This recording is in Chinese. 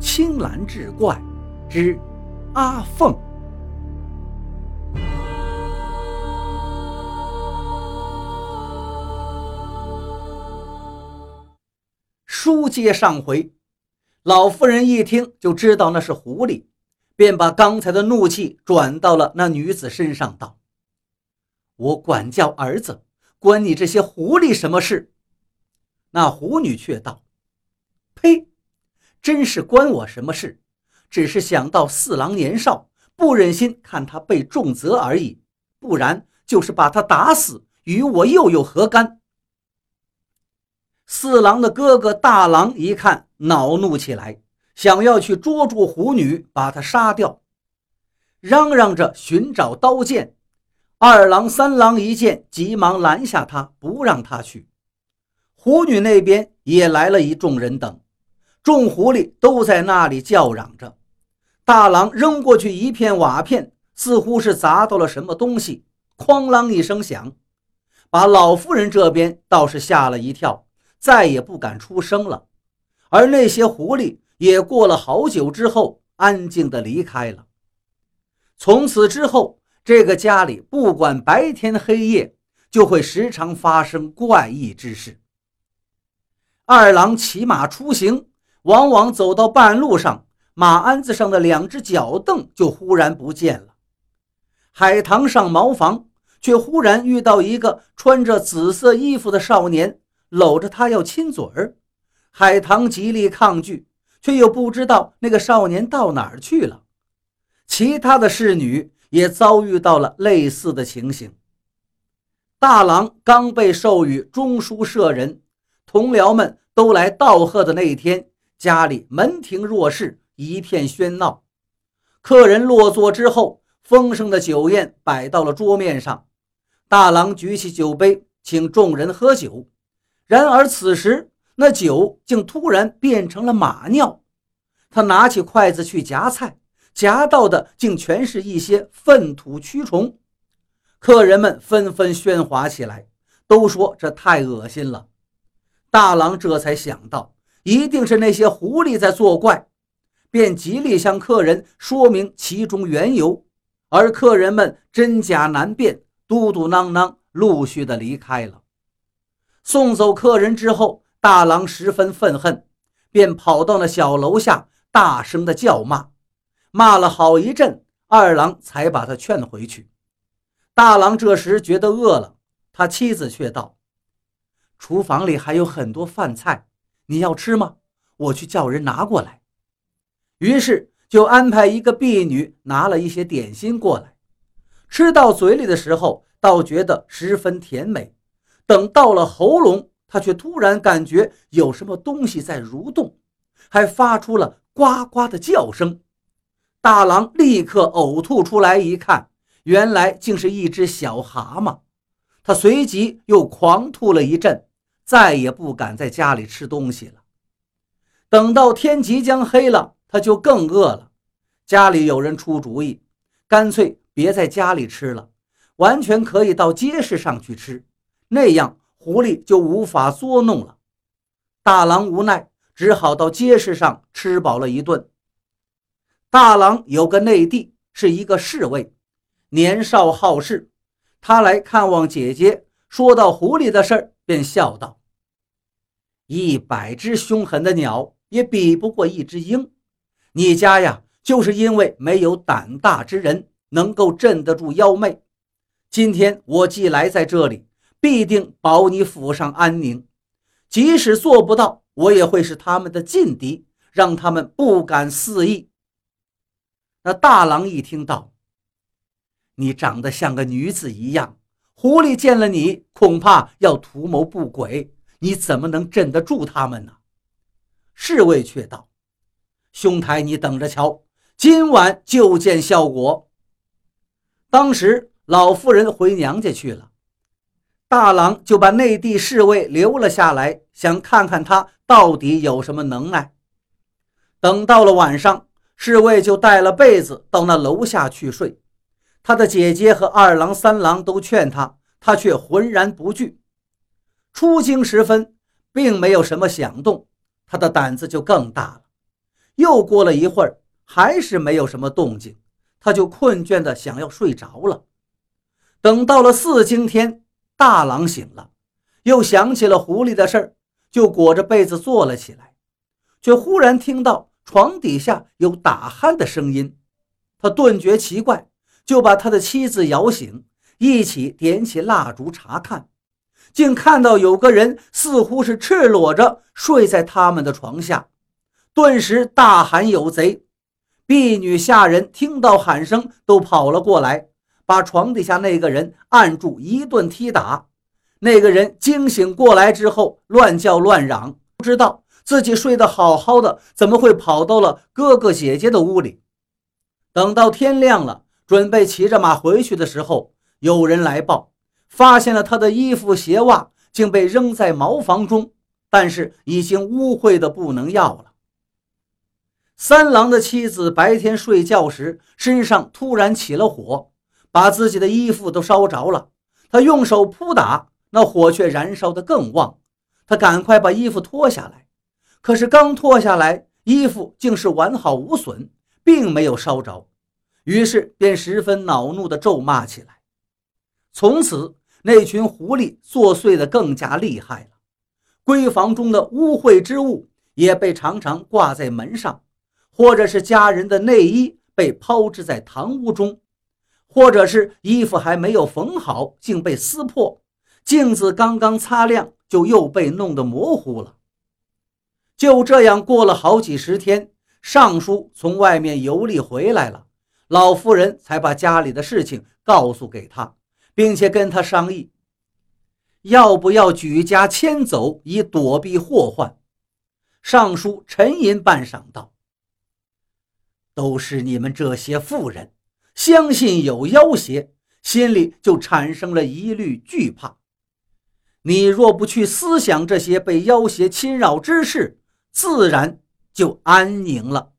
青蓝志怪之阿凤。书接上回，老妇人一听就知道那是狐狸，便把刚才的怒气转到了那女子身上，道：“我管教儿子，关你这些狐狸什么事？”那狐女却道：“呸！真是关我什么事？只是想到四郎年少，不忍心看他被重责而已。不然就是把他打死，与我又有何干？”四郎的哥哥大郎一看，恼怒起来，想要去捉住狐女，把她杀掉，嚷嚷着寻找刀剑。二郎、三郎一见，急忙拦下他，不让他去。狐女那边也来了一众人等，众狐狸都在那里叫嚷着。大郎扔过去一片瓦片，似乎是砸到了什么东西，哐啷一声响，把老妇人这边倒是吓了一跳，再也不敢出声了。而那些狐狸也过了好久之后，安静地离开了。从此之后，这个家里不管白天黑夜，就会时常发生怪异之事。二郎骑马出行，往往走到半路上，马鞍子上的两只脚蹬就忽然不见了。海棠上茅房，却忽然遇到一个穿着紫色衣服的少年，搂着他要亲嘴儿。海棠极力抗拒，却又不知道那个少年到哪儿去了。其他的侍女也遭遇到了类似的情形。大郎刚被授予中书舍人。同僚们都来道贺的那一天，家里门庭若市，一片喧闹。客人落座之后，丰盛的酒宴摆到了桌面上。大郎举起酒杯，请众人喝酒。然而此时，那酒竟突然变成了马尿。他拿起筷子去夹菜，夹到的竟全是一些粪土蛆虫。客人们纷纷喧哗起来，都说这太恶心了。大郎这才想到，一定是那些狐狸在作怪，便极力向客人说明其中缘由。而客人们真假难辨，嘟嘟囔囔，陆续的离开了。送走客人之后，大郎十分愤恨，便跑到那小楼下，大声的叫骂，骂了好一阵，二郎才把他劝回去。大郎这时觉得饿了，他妻子却道。厨房里还有很多饭菜，你要吃吗？我去叫人拿过来。于是就安排一个婢女拿了一些点心过来。吃到嘴里的时候，倒觉得十分甜美。等到了喉咙，他却突然感觉有什么东西在蠕动，还发出了呱呱的叫声。大郎立刻呕吐出来，一看，原来竟是一只小蛤蟆。他随即又狂吐了一阵。再也不敢在家里吃东西了。等到天即将黑了，他就更饿了。家里有人出主意，干脆别在家里吃了，完全可以到街市上去吃，那样狐狸就无法捉弄了。大郎无奈，只好到街市上吃饱了一顿。大郎有个内弟，是一个侍卫，年少好事。他来看望姐姐，说到狐狸的事儿，便笑道。一百只凶狠的鸟也比不过一只鹰，你家呀，就是因为没有胆大之人能够镇得住妖媚。今天我既来在这里，必定保你府上安宁。即使做不到，我也会是他们的劲敌，让他们不敢肆意。那大郎一听到，你长得像个女子一样，狐狸见了你，恐怕要图谋不轨。你怎么能镇得住他们呢？侍卫却道：“兄台，你等着瞧，今晚就见效果。”当时老妇人回娘家去了，大郎就把内地侍卫留了下来，想看看他到底有什么能耐。等到了晚上，侍卫就带了被子到那楼下去睡。他的姐姐和二郎、三郎都劝他，他却浑然不惧。出京时分，并没有什么响动，他的胆子就更大了。又过了一会儿，还是没有什么动静，他就困倦的想要睡着了。等到了四更天，大郎醒了，又想起了狐狸的事儿，就裹着被子坐了起来，却忽然听到床底下有打鼾的声音，他顿觉奇怪，就把他的妻子摇醒，一起点起蜡烛查看，竟看到有个人似乎是赤裸着睡在他们的床下，顿时大喊有贼！婢女下人听到喊声都跑了过来。把床底下那个人按住，一顿踢打。那个人惊醒过来之后，乱叫乱嚷，不知道自己睡得好好的，怎么会跑到了哥哥姐姐的屋里。等到天亮了，准备骑着马回去的时候，有人来报，发现了他的衣服鞋袜竟被扔在茅房中，但是已经污秽的不能要了。三郎的妻子白天睡觉时，身上突然起了火。把自己的衣服都烧着了，他用手扑打，那火却燃烧得更旺。他赶快把衣服脱下来，可是刚脱下来，衣服竟是完好无损，并没有烧着。于是便十分恼怒地咒骂起来。从此，那群狐狸作祟的更加厉害了。闺房中的污秽之物也被常常挂在门上，或者是家人的内衣被抛掷在堂屋中。或者是衣服还没有缝好，竟被撕破；镜子刚刚擦亮，就又被弄得模糊了。就这样过了好几十天，尚书从外面游历回来了，老夫人才把家里的事情告诉给他，并且跟他商议，要不要举家迁走，以躲避祸患。尚书沉吟半晌，道：“都是你们这些妇人。”相信有妖邪，心里就产生了疑虑惧怕。你若不去思想这些被妖邪侵扰之事，自然就安宁了。